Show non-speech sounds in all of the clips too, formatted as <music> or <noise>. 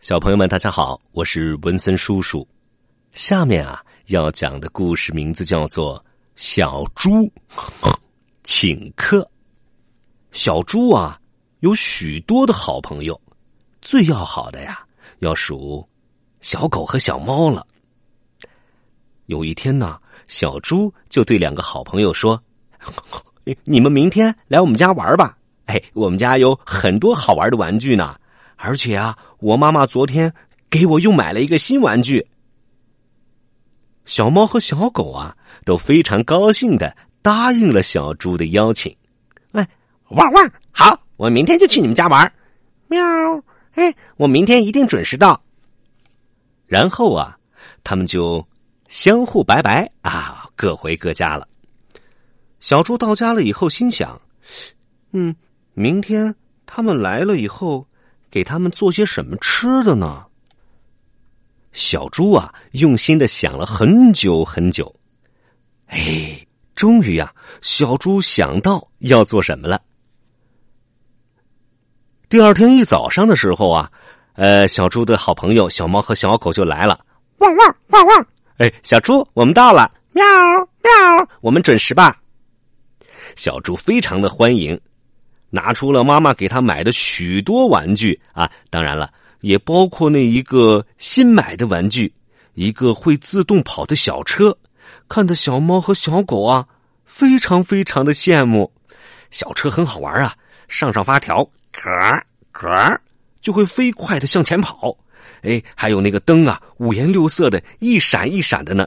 小朋友们，大家好，我是文森叔叔。下面啊，要讲的故事名字叫做《小猪请客》。小猪啊，有许多的好朋友，最要好的呀，要数小狗和小猫了。有一天呢，小猪就对两个好朋友说：“ <laughs> 你们明天来我们家玩吧，哎，我们家有很多好玩的玩具呢。”而且啊，我妈妈昨天给我又买了一个新玩具。小猫和小狗啊都非常高兴的答应了小猪的邀请。哎，汪汪！好，我明天就去你们家玩。喵！哎，我明天一定准时到。然后啊，他们就相互拜拜啊，各回各家了。小猪到家了以后，心想：嗯，明天他们来了以后。给他们做些什么吃的呢？小猪啊，用心的想了很久很久，哎，终于呀，小猪想到要做什么了。第二天一早上的时候啊，呃，小猪的好朋友小猫和小狗就来了，汪汪汪汪！哎，小猪，我们到了，喵喵，我们准时吧？小猪非常的欢迎。拿出了妈妈给他买的许多玩具啊，当然了，也包括那一个新买的玩具，一个会自动跑的小车，看的小猫和小狗啊，非常非常的羡慕。小车很好玩啊，上上发条，咯咯，就会飞快的向前跑。哎，还有那个灯啊，五颜六色的，一闪一闪的呢。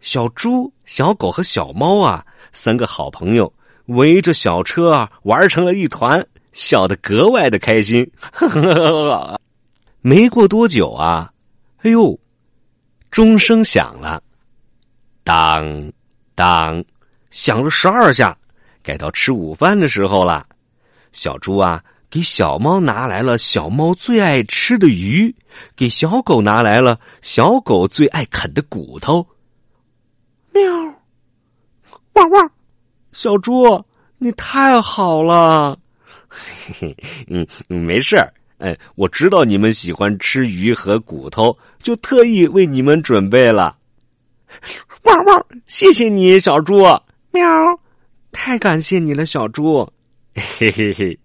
小猪、小狗和小猫啊，三个好朋友。围着小车啊玩成了一团，笑得格外的开心。<laughs> 没过多久啊，哎呦，钟声响了，当当，响了十二下，该到吃午饭的时候了。小猪啊，给小猫拿来了小猫最爱吃的鱼，给小狗拿来了小狗最爱啃的骨头。喵，汪汪。小猪，你太好了！嘿嘿，嗯，没事儿。哎，我知道你们喜欢吃鱼和骨头，就特意为你们准备了。汪汪！谢谢你，小猪。喵！太感谢你了，小猪。嘿嘿嘿，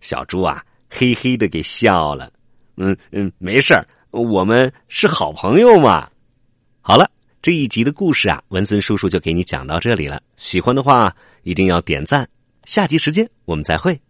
小猪啊，嘿嘿的给笑了。嗯嗯，没事儿，我们是好朋友嘛。好了。这一集的故事啊，文森叔叔就给你讲到这里了。喜欢的话，一定要点赞。下集时间我们再会。